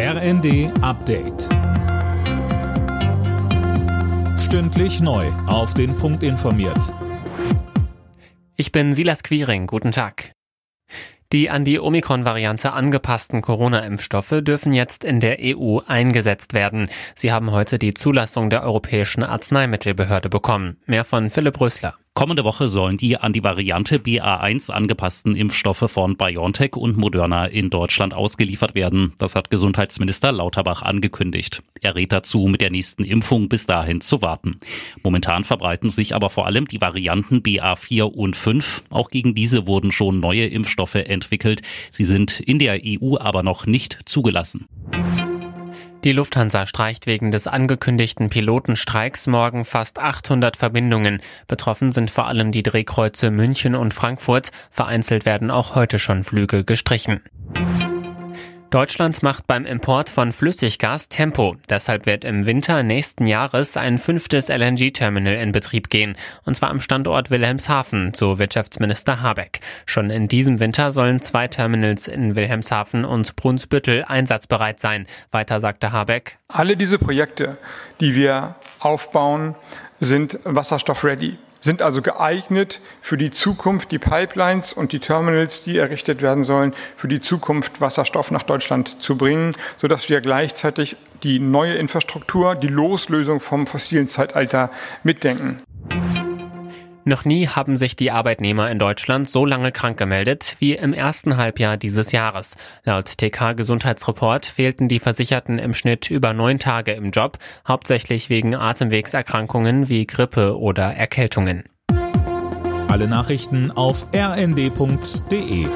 RND Update. Stündlich neu. Auf den Punkt informiert. Ich bin Silas Quiring. Guten Tag. Die an die Omikron-Variante angepassten Corona-Impfstoffe dürfen jetzt in der EU eingesetzt werden. Sie haben heute die Zulassung der Europäischen Arzneimittelbehörde bekommen. Mehr von Philipp Rösler. Kommende Woche sollen die an die Variante BA1 angepassten Impfstoffe von BioNTech und Moderna in Deutschland ausgeliefert werden. Das hat Gesundheitsminister Lauterbach angekündigt. Er rät dazu, mit der nächsten Impfung bis dahin zu warten. Momentan verbreiten sich aber vor allem die Varianten BA4 und 5. Auch gegen diese wurden schon neue Impfstoffe entwickelt. Sie sind in der EU aber noch nicht zugelassen. Die Lufthansa streicht wegen des angekündigten Pilotenstreiks morgen fast 800 Verbindungen. Betroffen sind vor allem die Drehkreuze München und Frankfurt. Vereinzelt werden auch heute schon Flüge gestrichen. Deutschland macht beim Import von Flüssiggas Tempo. Deshalb wird im Winter nächsten Jahres ein fünftes LNG-Terminal in Betrieb gehen. Und zwar am Standort Wilhelmshaven, so Wirtschaftsminister Habeck. Schon in diesem Winter sollen zwei Terminals in Wilhelmshaven und Brunsbüttel einsatzbereit sein. Weiter sagte Habeck. Alle diese Projekte, die wir aufbauen, sind wasserstoff-ready sind also geeignet für die Zukunft, die Pipelines und die Terminals, die errichtet werden sollen, für die Zukunft Wasserstoff nach Deutschland zu bringen, sodass wir gleichzeitig die neue Infrastruktur, die Loslösung vom fossilen Zeitalter mitdenken. Noch nie haben sich die Arbeitnehmer in Deutschland so lange krank gemeldet wie im ersten Halbjahr dieses Jahres. Laut TK Gesundheitsreport fehlten die Versicherten im Schnitt über neun Tage im Job, hauptsächlich wegen Atemwegserkrankungen wie Grippe oder Erkältungen. Alle Nachrichten auf rnd.de